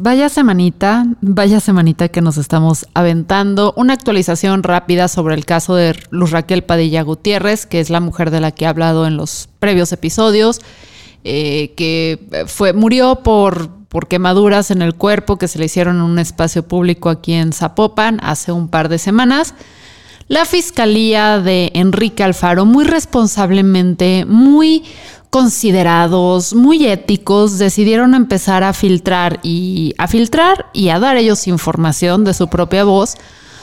Vaya semanita, vaya semanita que nos estamos aventando. Una actualización rápida sobre el caso de Luz Raquel Padilla Gutiérrez, que es la mujer de la que he hablado en los previos episodios, eh, que fue, murió por, por quemaduras en el cuerpo que se le hicieron en un espacio público aquí en Zapopan hace un par de semanas. La fiscalía de Enrique Alfaro, muy responsablemente, muy considerados, muy éticos, decidieron empezar a filtrar y a filtrar y a dar ellos información de su propia voz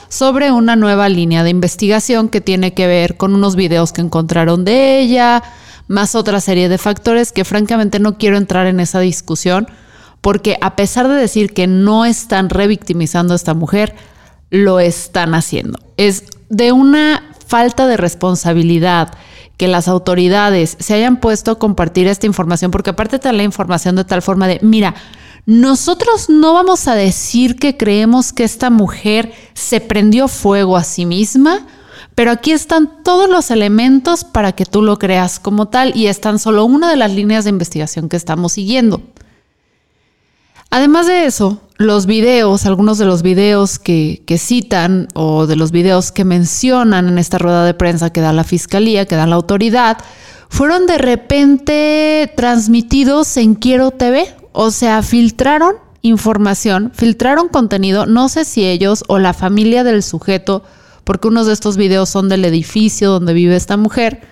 sobre una nueva línea de investigación que tiene que ver con unos videos que encontraron de ella, más otra serie de factores que francamente no quiero entrar en esa discusión porque a pesar de decir que no están revictimizando a esta mujer, lo están haciendo. Es de una falta de responsabilidad que las autoridades se hayan puesto a compartir esta información, porque aparte te la información de tal forma de, mira, nosotros no vamos a decir que creemos que esta mujer se prendió fuego a sí misma, pero aquí están todos los elementos para que tú lo creas como tal y es tan solo una de las líneas de investigación que estamos siguiendo. Además de eso, los videos, algunos de los videos que, citan o de los videos que mencionan en esta rueda de prensa que da la fiscalía, que da la autoridad, fueron de repente transmitidos en Quiero TV. O sea, filtraron información, filtraron contenido, no sé si ellos o la familia del sujeto, porque unos de estos videos son del edificio donde vive esta mujer,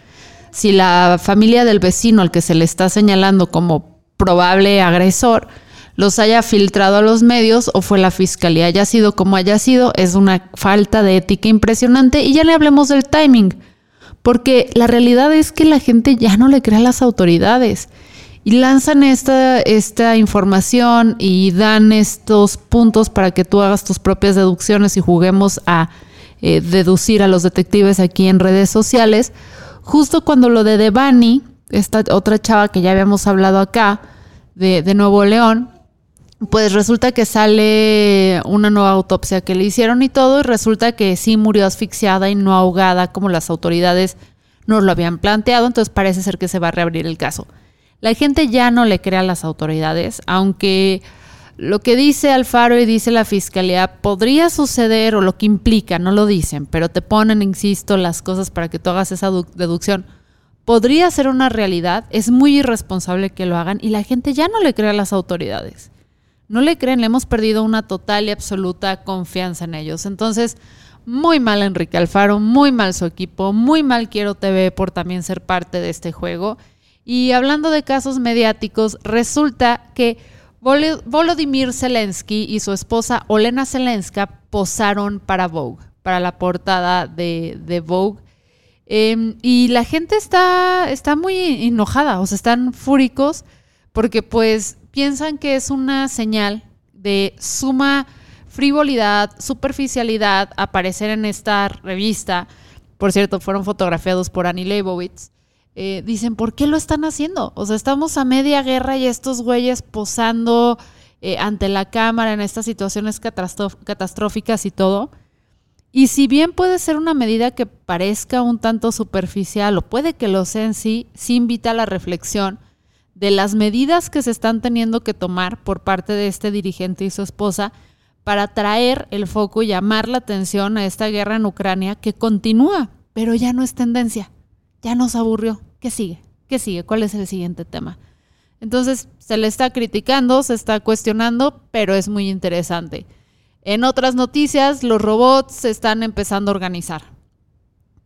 si la familia del vecino al que se le está señalando como probable agresor, los haya filtrado a los medios o fue la fiscalía. Haya sido como haya sido, es una falta de ética impresionante. Y ya le hablemos del timing, porque la realidad es que la gente ya no le cree a las autoridades. Y lanzan esta, esta información y dan estos puntos para que tú hagas tus propias deducciones y juguemos a eh, deducir a los detectives aquí en redes sociales. Justo cuando lo de Devani, esta otra chava que ya habíamos hablado acá, de, de Nuevo León, pues resulta que sale una nueva autopsia que le hicieron y todo, y resulta que sí murió asfixiada y no ahogada como las autoridades nos lo habían planteado, entonces parece ser que se va a reabrir el caso. La gente ya no le cree a las autoridades, aunque lo que dice Alfaro y dice la fiscalía podría suceder o lo que implica, no lo dicen, pero te ponen, insisto, las cosas para que tú hagas esa deducción. Podría ser una realidad, es muy irresponsable que lo hagan y la gente ya no le cree a las autoridades no le creen, le hemos perdido una total y absoluta confianza en ellos. Entonces, muy mal Enrique Alfaro, muy mal su equipo, muy mal Quiero TV por también ser parte de este juego. Y hablando de casos mediáticos, resulta que Volodymyr Zelensky y su esposa Olena Zelenska posaron para Vogue, para la portada de, Vogue. Em, y la gente está, está muy enojada, o sea, están fúricos porque pues piensan que es una señal de suma frivolidad, superficialidad aparecer en esta revista. Por cierto, fueron fotografiados por Annie Leibovitz. Eh, dicen, ¿por qué lo están haciendo? O sea, estamos a media guerra y estos güeyes posando eh, ante la cámara en estas situaciones catastróficas y todo. Y si bien puede ser una medida que parezca un tanto superficial o puede que lo sea en sí, sí invita a la reflexión de las medidas que se están teniendo que tomar por parte de este dirigente y su esposa para traer el foco y llamar la atención a esta guerra en Ucrania que continúa, pero ya no es tendencia, ya nos aburrió. ¿Qué sigue? ¿Qué sigue? ¿Cuál es el siguiente tema? Entonces se le está criticando, se está cuestionando, pero es muy interesante. En otras noticias, los robots se están empezando a organizar.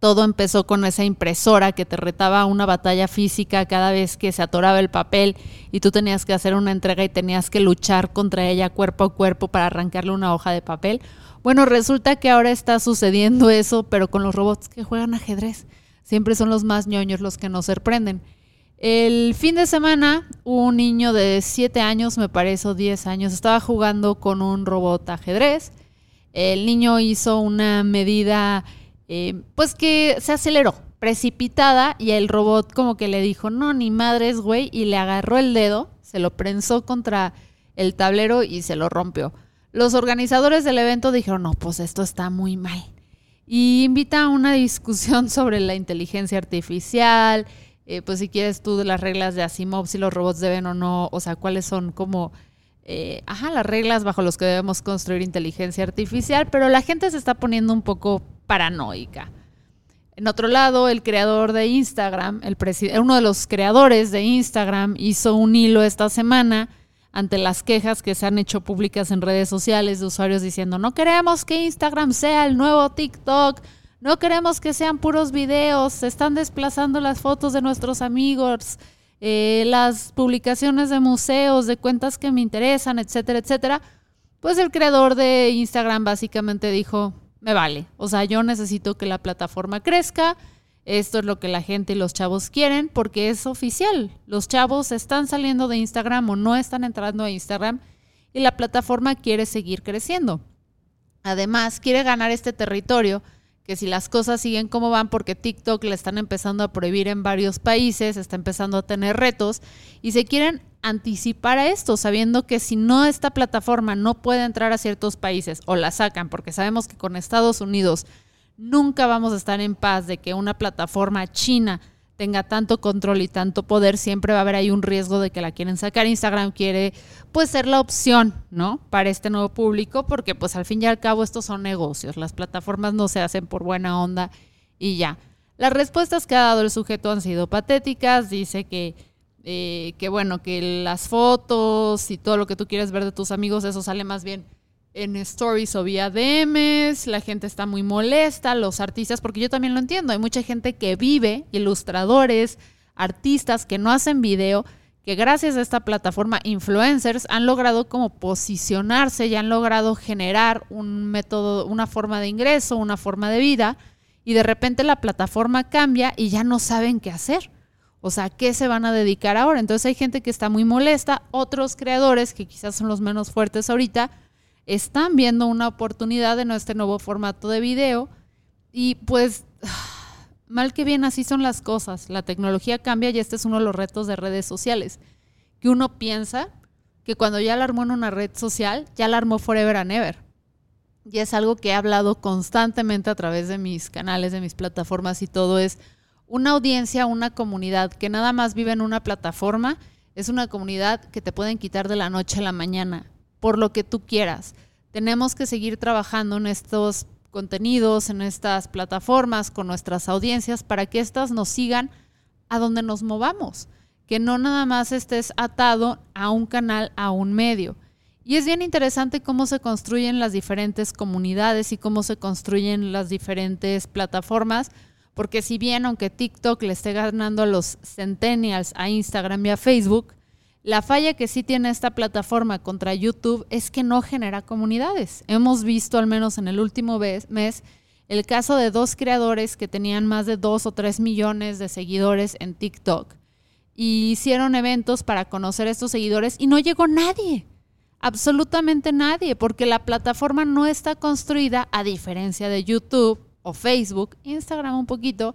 Todo empezó con esa impresora que te retaba una batalla física cada vez que se atoraba el papel y tú tenías que hacer una entrega y tenías que luchar contra ella cuerpo a cuerpo para arrancarle una hoja de papel. Bueno, resulta que ahora está sucediendo eso, pero con los robots que juegan ajedrez. Siempre son los más ñoños los que nos sorprenden. El fin de semana, un niño de 7 años, me parece, o 10 años, estaba jugando con un robot ajedrez. El niño hizo una medida, eh, pues que se aceleró, precipitada, y el robot como que le dijo, no, ni madres, güey, y le agarró el dedo, se lo prensó contra el tablero y se lo rompió. Los organizadores del evento dijeron, no, pues esto está muy mal. Y invita a una discusión sobre la inteligencia artificial, eh, pues si quieres tú de las reglas de Asimov, si los robots deben o no, o sea, cuáles son como, eh, ajá, las reglas bajo las que debemos construir inteligencia artificial, pero la gente se está poniendo un poco paranoica. En otro lado, el creador de Instagram, el uno de los creadores de Instagram, hizo un hilo esta semana ante las quejas que se han hecho públicas en redes sociales de usuarios diciendo, no queremos que Instagram sea el nuevo TikTok, no queremos que sean puros videos, se están desplazando las fotos de nuestros amigos, eh, las publicaciones de museos, de cuentas que me interesan, etcétera, etcétera. Pues el creador de Instagram básicamente dijo, me vale, o sea, yo necesito que la plataforma crezca, esto es lo que la gente y los chavos quieren porque es oficial. Los chavos están saliendo de Instagram o no están entrando a Instagram y la plataforma quiere seguir creciendo. Además, quiere ganar este territorio que si las cosas siguen como van, porque TikTok le están empezando a prohibir en varios países, está empezando a tener retos y se quieren anticipar a esto, sabiendo que si no esta plataforma no puede entrar a ciertos países o la sacan, porque sabemos que con Estados Unidos nunca vamos a estar en paz de que una plataforma china tenga tanto control y tanto poder, siempre va a haber ahí un riesgo de que la quieren sacar. Instagram quiere pues ser la opción, ¿no? Para este nuevo público, porque pues al fin y al cabo estos son negocios, las plataformas no se hacen por buena onda y ya. Las respuestas que ha dado el sujeto han sido patéticas, dice que, eh, que bueno, que las fotos y todo lo que tú quieres ver de tus amigos, eso sale más bien en stories o vía DMs, la gente está muy molesta, los artistas, porque yo también lo entiendo, hay mucha gente que vive, ilustradores, artistas que no hacen video, que gracias a esta plataforma influencers han logrado como posicionarse y han logrado generar un método, una forma de ingreso, una forma de vida, y de repente la plataforma cambia y ya no saben qué hacer. O sea, ¿qué se van a dedicar ahora? Entonces hay gente que está muy molesta, otros creadores que quizás son los menos fuertes ahorita, están viendo una oportunidad en este nuevo formato de video y pues mal que bien así son las cosas. La tecnología cambia y este es uno de los retos de redes sociales, que uno piensa que cuando ya la armó en una red social, ya la armó forever and ever. Y es algo que he hablado constantemente a través de mis canales, de mis plataformas y todo es una audiencia, una comunidad que nada más vive en una plataforma, es una comunidad que te pueden quitar de la noche a la mañana por lo que tú quieras. Tenemos que seguir trabajando en estos contenidos, en estas plataformas, con nuestras audiencias, para que éstas nos sigan a donde nos movamos, que no nada más estés atado a un canal, a un medio. Y es bien interesante cómo se construyen las diferentes comunidades y cómo se construyen las diferentes plataformas, porque si bien aunque TikTok le esté ganando a los centennials, a Instagram y a Facebook, la falla que sí tiene esta plataforma contra YouTube es que no genera comunidades. Hemos visto, al menos en el último mes, el caso de dos creadores que tenían más de dos o tres millones de seguidores en TikTok y hicieron eventos para conocer a estos seguidores y no llegó nadie, absolutamente nadie, porque la plataforma no está construida, a diferencia de YouTube o Facebook, Instagram un poquito,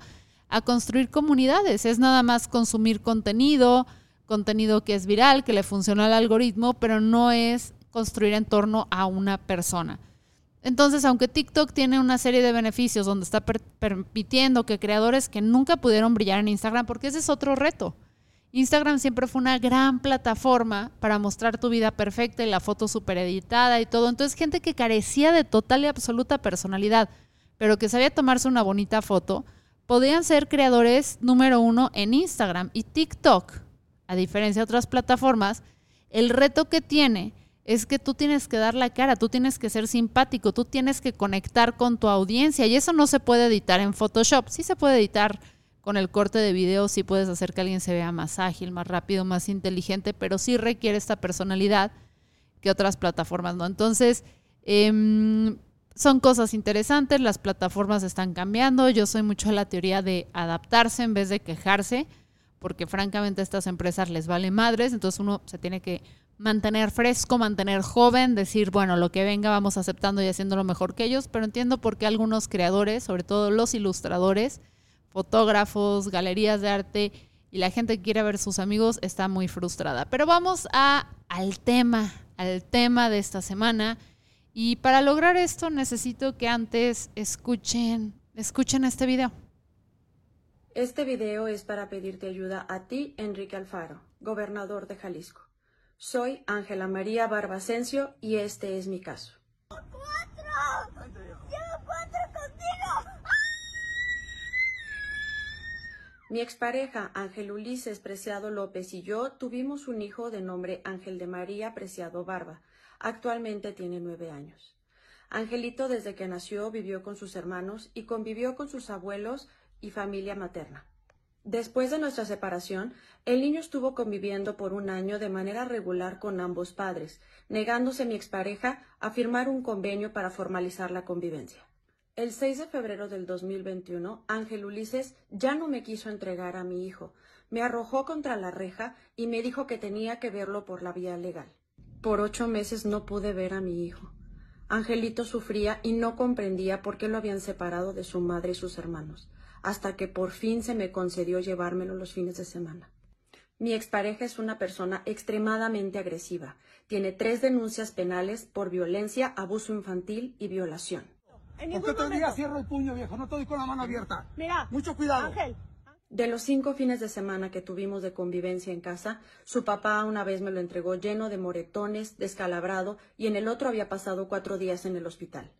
a construir comunidades. Es nada más consumir contenido, contenido que es viral, que le funciona al algoritmo, pero no es construir en torno a una persona. Entonces, aunque TikTok tiene una serie de beneficios donde está permitiendo que creadores que nunca pudieron brillar en Instagram, porque ese es otro reto. Instagram siempre fue una gran plataforma para mostrar tu vida perfecta y la foto súper editada y todo. Entonces, gente que carecía de total y absoluta personalidad, pero que sabía tomarse una bonita foto, podían ser creadores número uno en Instagram y TikTok a diferencia de otras plataformas, el reto que tiene es que tú tienes que dar la cara, tú tienes que ser simpático, tú tienes que conectar con tu audiencia y eso no se puede editar en Photoshop, sí se puede editar con el corte de video, sí puedes hacer que alguien se vea más ágil, más rápido, más inteligente, pero sí requiere esta personalidad que otras plataformas, ¿no? Entonces, em, son cosas interesantes, las plataformas están cambiando, yo soy mucho de la teoría de adaptarse en vez de quejarse, porque francamente a estas empresas les vale madres, entonces uno se tiene que mantener fresco, mantener joven, decir, bueno, lo que venga vamos aceptando y haciendo lo mejor que ellos, pero entiendo por qué algunos creadores, sobre todo los ilustradores, fotógrafos, galerías de arte y la gente que quiere ver sus amigos está muy frustrada. Pero vamos a, al tema, al tema de esta semana. Y para lograr esto necesito que antes escuchen, escuchen este video. Este video es para pedirte ayuda a ti, Enrique Alfaro, gobernador de Jalisco. Soy Ángela María Barbasencio y este es mi caso. ¡Cuatro! ¡Llevo cuatro contigo! Mi expareja Ángel Ulises Preciado López y yo tuvimos un hijo de nombre Ángel de María Preciado Barba. Actualmente tiene nueve años. Angelito desde que nació vivió con sus hermanos y convivió con sus abuelos y familia materna. Después de nuestra separación, el niño estuvo conviviendo por un año de manera regular con ambos padres, negándose mi expareja a firmar un convenio para formalizar la convivencia. El 6 de febrero del 2021, Ángel Ulises ya no me quiso entregar a mi hijo, me arrojó contra la reja y me dijo que tenía que verlo por la vía legal. Por ocho meses no pude ver a mi hijo. Angelito sufría y no comprendía por qué lo habían separado de su madre y sus hermanos hasta que por fin se me concedió llevármelo los fines de semana. Mi expareja es una persona extremadamente agresiva. Tiene tres denuncias penales por violencia, abuso infantil y violación. En te diga cierro el puño, viejo, no te doy con la mano abierta. Mira, mucho cuidado. Ángel. De los cinco fines de semana que tuvimos de convivencia en casa, su papá una vez me lo entregó lleno de moretones, descalabrado, y en el otro había pasado cuatro días en el hospital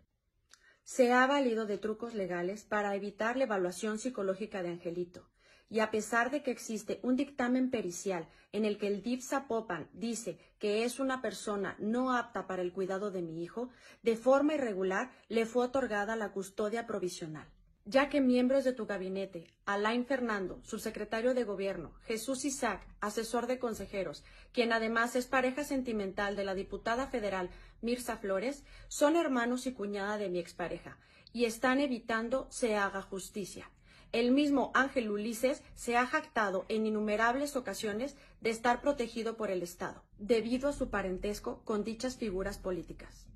se ha valido de trucos legales para evitar la evaluación psicológica de Angelito. Y a pesar de que existe un dictamen pericial en el que el DIF Zapopan dice que es una persona no apta para el cuidado de mi hijo, de forma irregular le fue otorgada la custodia provisional ya que miembros de tu gabinete, Alain Fernando, subsecretario de Gobierno, Jesús Isaac, asesor de consejeros, quien además es pareja sentimental de la diputada federal Mirza Flores, son hermanos y cuñada de mi expareja, y están evitando se haga justicia. El mismo Ángel Ulises se ha jactado en innumerables ocasiones de estar protegido por el Estado, debido a su parentesco con dichas figuras políticas.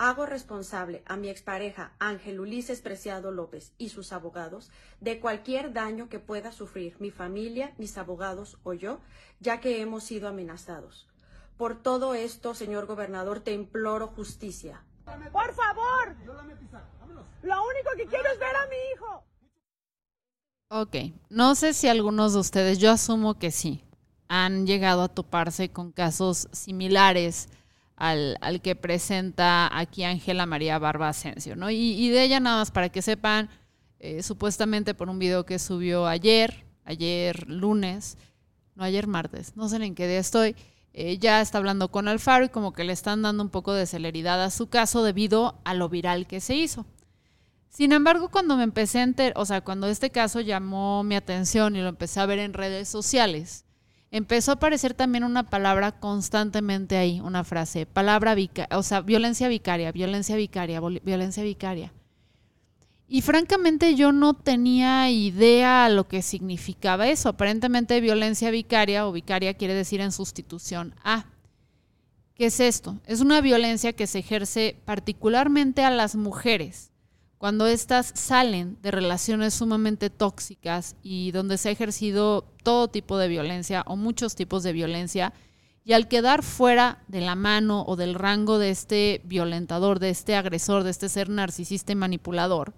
Hago responsable a mi expareja Ángel Ulises Preciado López y sus abogados de cualquier daño que pueda sufrir mi familia, mis abogados o yo, ya que hemos sido amenazados. Por todo esto, señor gobernador, te imploro justicia. Por favor. Lo único que quiero es ver a mi hijo. Ok, no sé si algunos de ustedes, yo asumo que sí, han llegado a toparse con casos similares al, que presenta aquí Ángela María Barba Asensio, ¿no? Y, de ella nada más para que sepan, eh, supuestamente por un video que subió ayer, ayer lunes, no ayer martes, no sé en qué día estoy, eh, ya está hablando con Alfaro y como que le están dando un poco de celeridad a su caso debido a lo viral que se hizo. Sin embargo, cuando me empecé a enter, o sea, cuando este caso llamó mi atención y lo empecé a ver en redes sociales, empezó a aparecer también una palabra constantemente ahí, una frase, palabra vicaria, o sea, violencia vicaria, violencia vicaria, violencia vicaria. Y francamente yo no tenía idea a lo que significaba eso. Aparentemente violencia vicaria o vicaria quiere decir en sustitución a. ¿Qué es esto? Es una violencia que se ejerce particularmente a las mujeres cuando éstas salen de relaciones sumamente tóxicas y donde se ha ejercido todo tipo de violencia o muchos tipos de violencia, y al quedar fuera de la mano o del rango de este violentador, de este agresor, de este ser narcisista y manipulador,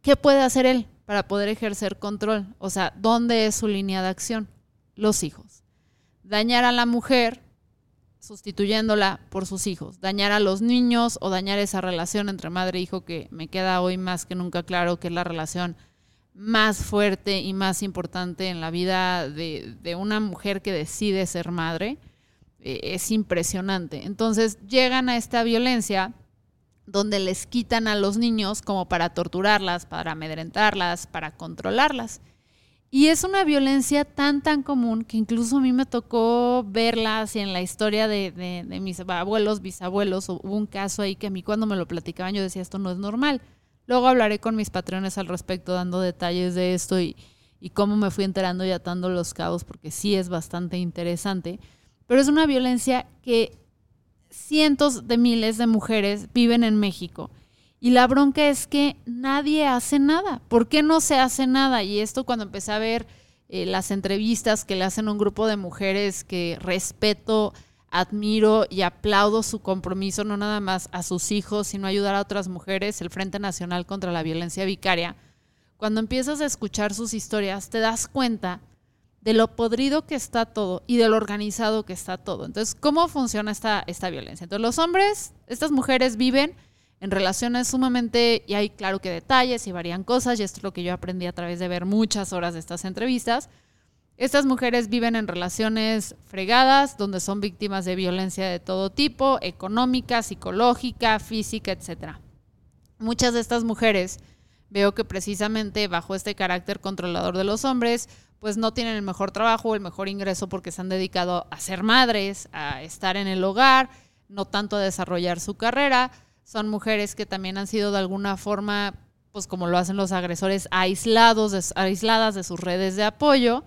¿qué puede hacer él para poder ejercer control? O sea, ¿dónde es su línea de acción? Los hijos. Dañar a la mujer sustituyéndola por sus hijos, dañar a los niños o dañar esa relación entre madre e hijo que me queda hoy más que nunca claro que es la relación más fuerte y más importante en la vida de, una mujer que decide ser madre. eh, es impresionante. Entonces llegan a esta violencia donde les quitan a los niños como para torturarlas, para amedrentarlas, para controlarlas. Y es una violencia tan, tan común que incluso a mí me tocó verla así en la historia de, mis abuelos, bisabuelos. Hubo un caso ahí que a mí cuando me lo platicaban yo decía, esto no es normal. Luego hablaré con mis patrones al respecto, dando detalles de esto y, y cómo me fui enterando y atando los cabos, porque sí es bastante interesante. Pero es una violencia que cientos de miles de mujeres viven en México. Y la bronca es que nadie hace nada. ¿Por qué no se hace nada? Y esto cuando empecé a ver eh, las entrevistas que le hacen un grupo de mujeres que respeto, admiro y aplaudo su compromiso, no nada más a sus hijos, sino ayudar a otras mujeres, el Frente Nacional contra la Violencia Vicaria. Cuando empiezas a escuchar sus historias, te das cuenta de lo podrido que está todo y de lo organizado que está todo. Entonces, ¿cómo funciona esta, esta violencia? Entonces, los hombres, estas mujeres viven en relaciones sumamente, y hay claro que detalles y varían cosas, y esto es lo que yo aprendí a través de ver muchas horas de estas entrevistas. Estas mujeres viven en relaciones fregadas, donde son víctimas de violencia de todo tipo, económica, psicológica, física, etc. Muchas de estas mujeres veo que precisamente bajo este carácter controlador de los hombres, pues no tienen el mejor trabajo, el mejor ingreso porque se han dedicado a ser madres, a estar en el hogar, no tanto a desarrollar su carrera. Son mujeres que también han sido de alguna forma, pues como lo hacen los agresores, aislados, aisladas de sus redes de apoyo.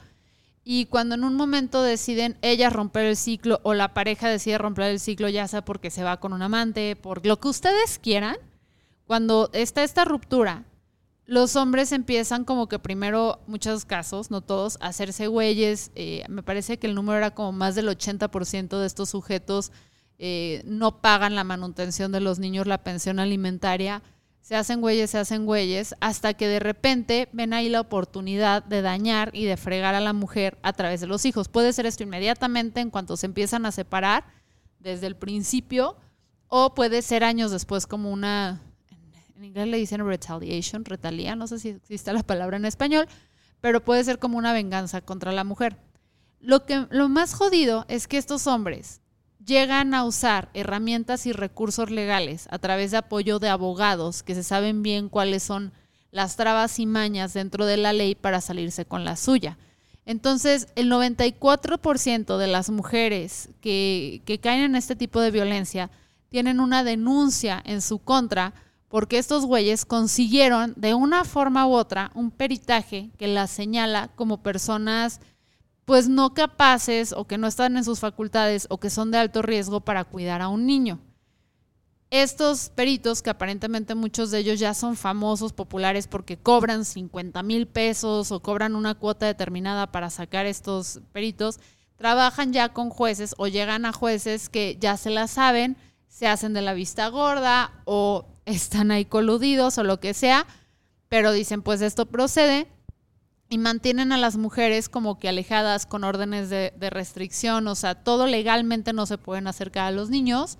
Y cuando en un momento deciden ellas romper el ciclo o la pareja decide romper el ciclo, ya sea porque se va con un amante, por lo que ustedes quieran, cuando está esta ruptura los hombres empiezan como que primero, muchos casos, no todos, a hacerse güeyes. Eh, me parece que el número era como más del 80% de estos sujetos eh, no pagan la manutención de los niños, la pensión alimentaria. Se hacen güeyes, se hacen güeyes, hasta que de repente ven ahí la oportunidad de dañar y de fregar a la mujer a través de los hijos. Puede ser esto inmediatamente en cuanto se empiezan a separar desde el principio, o puede ser años después como una en inglés le dicen retaliation, retalia, no sé si existe la palabra en español, pero puede ser como una venganza contra la mujer. Lo, que, lo más jodido es que estos hombres llegan a usar herramientas y recursos legales a través de apoyo de abogados que se saben bien cuáles son las trabas y mañas dentro de la ley para salirse con la suya. Entonces, el 94% de las mujeres que, que caen en este tipo de violencia tienen una denuncia en su contra porque estos güeyes consiguieron de una forma u otra un peritaje que las señala como personas pues no capaces o que no están en sus facultades o que son de alto riesgo para cuidar a un niño. Estos peritos, que aparentemente muchos de ellos ya son famosos, populares, porque cobran 50 mil pesos o cobran una cuota determinada para sacar estos peritos, trabajan ya con jueces o llegan a jueces que ya se la saben, se hacen de la vista gorda o están ahí coludidos o lo que sea, pero dicen, pues esto procede y mantienen a las mujeres como que alejadas con órdenes de, restricción, o sea, todo legalmente no se pueden acercar a los niños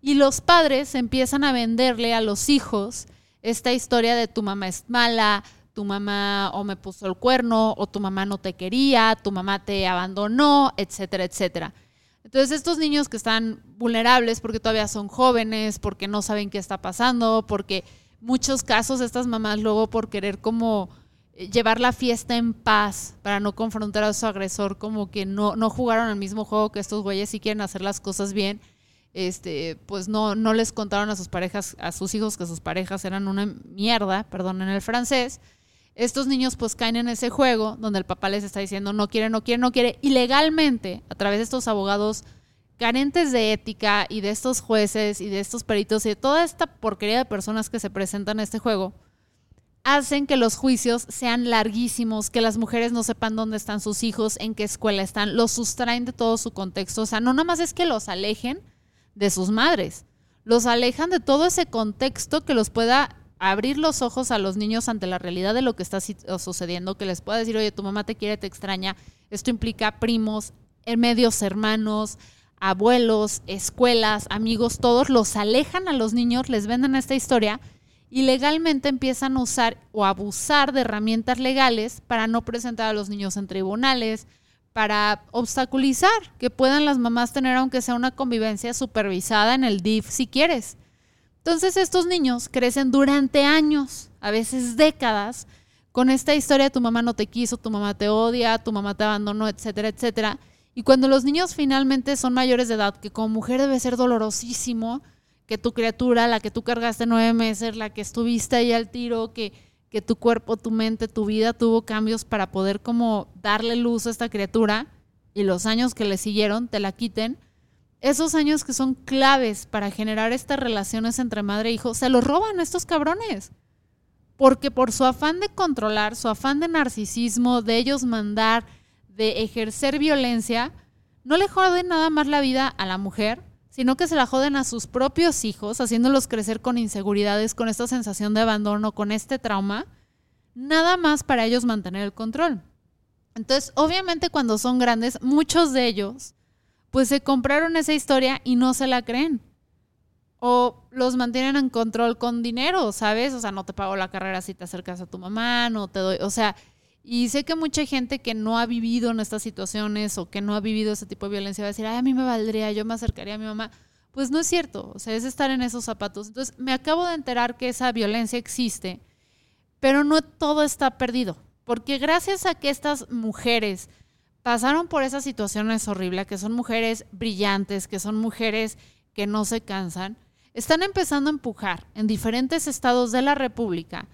y los padres empiezan a venderle a los hijos esta historia de tu mamá es mala, tu mamá o me puso el cuerno, o tu mamá no te quería, tu mamá te abandonó, etcétera, etcétera. Entonces estos niños que están vulnerables porque todavía son jóvenes, porque no saben qué está pasando, porque muchos casos estas mamás luego por querer como llevar la fiesta en paz para no confrontar a su agresor, como que no, no jugaron al mismo juego que estos güeyes y quieren hacer las cosas bien, este, pues no, no les contaron a sus parejas, a sus hijos que sus parejas eran una mierda, perdón en el francés, estos niños pues caen en ese juego donde el papá les está diciendo no quiere, no quiere, no quiere, y legalmente, a través de estos abogados carentes de ética y de estos jueces y de estos peritos y de toda esta porquería de personas que se presentan a este juego, hacen que los juicios sean larguísimos, que las mujeres no sepan dónde están sus hijos, en qué escuela están, los sustraen de todo su contexto. O sea, no nada más es que los alejen de sus madres, los alejan de todo ese contexto que los pueda abrir los ojos a los niños ante la realidad de lo que está sucediendo, que les pueda decir, oye, tu mamá te quiere, te extraña. Esto implica primos, eh, medios hermanos, abuelos, escuelas, amigos, todos los alejan a los niños, les venden esta historia y legalmente empiezan a usar o abusar de herramientas legales para no presentar a los niños en tribunales, para obstaculizar que puedan las mamás tener aunque sea una convivencia supervisada en el DIF si quieres. Entonces estos niños crecen durante años, a veces décadas, con esta historia tu mamá no te quiso, tu mamá te odia, tu mamá te abandonó, etcétera, etcétera. Y cuando los niños finalmente son mayores de edad, que como mujer debe ser dolorosísimo, que tu criatura, la que tú cargaste nueve meses, la que estuviste ahí al tiro, que, que tu cuerpo, tu mente, tu vida tuvo cambios para poder como darle luz a esta criatura y los años que le siguieron te la quiten, esos años que son claves para generar estas relaciones entre madre e hijo, se los roban estos cabrones. Porque por su afán de controlar, su afán de narcisismo, de ellos mandar, de ejercer violencia, no le joden nada más la vida a la mujer, sino que se la joden a sus propios hijos, haciéndolos crecer con inseguridades, con esta sensación de abandono, con este trauma, nada más para ellos mantener el control. Entonces, obviamente cuando son grandes, muchos de ellos, pues se compraron esa historia y no se la creen. O los mantienen en control con dinero, ¿sabes? O sea, no te pago la carrera si te acercas a tu mamá, no te doy, o sea, y sé que mucha gente que no ha vivido en estas situaciones o que no ha vivido ese tipo de violencia va a decir, ay, a mí me valdría, yo me acercaría a mi mamá. Pues no es cierto, o sea, es estar en esos zapatos. Entonces, me acabo de enterar que esa violencia existe, pero no todo está perdido, porque gracias a que estas mujeres pasaron por esas situaciones horribles, que son mujeres brillantes, que son mujeres que no se cansan, están empezando a empujar en diferentes estados de la República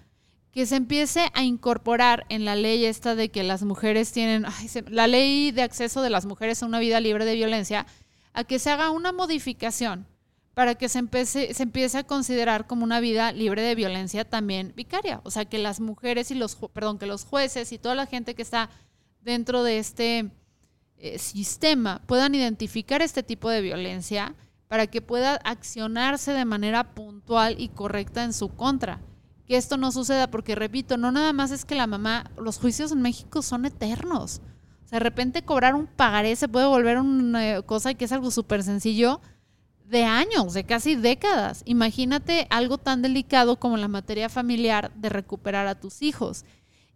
que se empiece a incorporar en la ley esta de que las mujeres tienen, la ley de acceso de las mujeres a una vida libre de violencia, a que se haga una modificación para que se empiece, se empiece a considerar como una vida libre de violencia también vicaria. O sea, que las mujeres y los, perdón, que los jueces y toda la gente que está dentro de este eh, sistema puedan identificar este tipo de violencia para que pueda accionarse de manera puntual y correcta en su contra que esto no suceda, porque repito, no nada más es que la mamá, los juicios en México son eternos. O sea, de repente cobrar un pagaré se puede volver una cosa que es algo súper sencillo de años, de casi décadas. Imagínate algo tan delicado como la materia familiar de recuperar a tus hijos.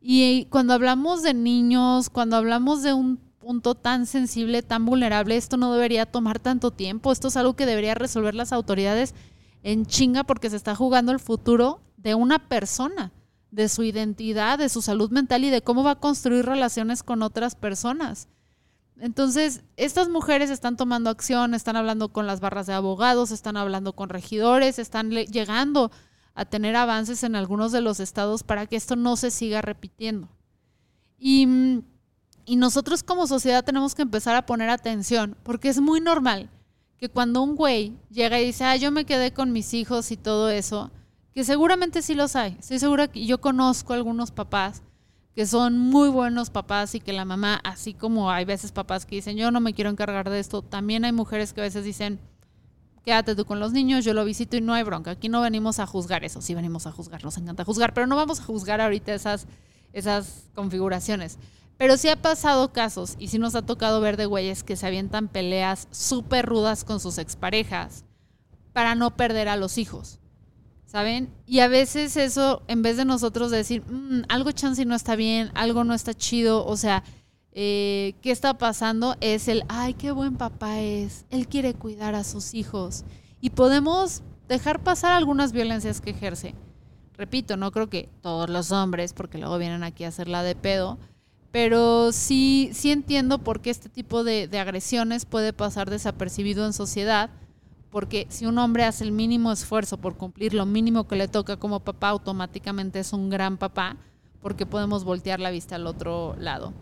Y cuando hablamos de niños, cuando hablamos de un punto tan sensible, tan vulnerable, esto no debería tomar tanto tiempo. Esto es algo que debería resolver las autoridades en chinga porque se está jugando el futuro de una persona, de su identidad, de su salud mental y de cómo va a construir relaciones con otras personas. Entonces, estas mujeres están tomando acción, están hablando con las barras de abogados, están hablando con regidores, están llegando a tener avances en algunos de los estados para que esto no se siga repitiendo. Y, y nosotros como sociedad tenemos que empezar a poner atención, porque es muy normal que cuando un güey llega y dice, ah, yo me quedé con mis hijos y todo eso, que seguramente sí los hay. Estoy segura que yo conozco algunos papás que son muy buenos papás y que la mamá, así como hay veces papás que dicen, yo no me quiero encargar de esto, también hay mujeres que a veces dicen, quédate tú con los niños, yo lo visito y no hay bronca. Aquí no venimos a juzgar eso, sí venimos a juzgar, nos encanta juzgar, pero no vamos a juzgar ahorita esas, esas configuraciones. Pero sí ha pasado casos y sí nos ha tocado ver de güeyes que se avientan peleas súper rudas con sus exparejas para no perder a los hijos. ¿Saben? Y a veces eso, en vez de nosotros decir, mm, algo chance no está bien, algo no está chido, o sea, eh, ¿qué está pasando? Es el, ay, qué buen papá es, él quiere cuidar a sus hijos. Y podemos dejar pasar algunas violencias que ejerce. Repito, no creo que todos los hombres, porque luego vienen aquí a hacerla de pedo, pero sí, sí entiendo por qué este tipo de, de agresiones puede pasar desapercibido en sociedad porque si un hombre hace el mínimo esfuerzo por cumplir lo mínimo que le toca como papá, automáticamente es un gran papá, porque podemos voltear la vista al otro lado.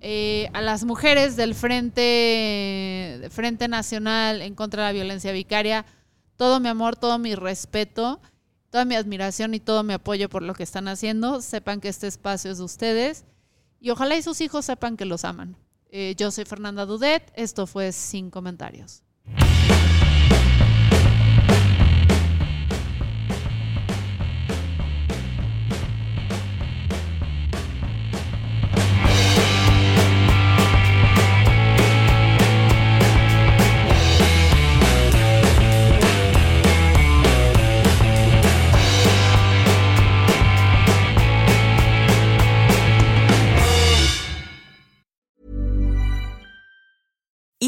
Eh, a las mujeres del Frente, Frente Nacional en contra de la violencia vicaria, todo mi amor, todo mi respeto, toda mi admiración y todo mi apoyo por lo que están haciendo. Sepan que este espacio es de ustedes y ojalá y sus hijos sepan que los aman. Eh, yo soy Fernanda Dudet, esto fue Sin Comentarios.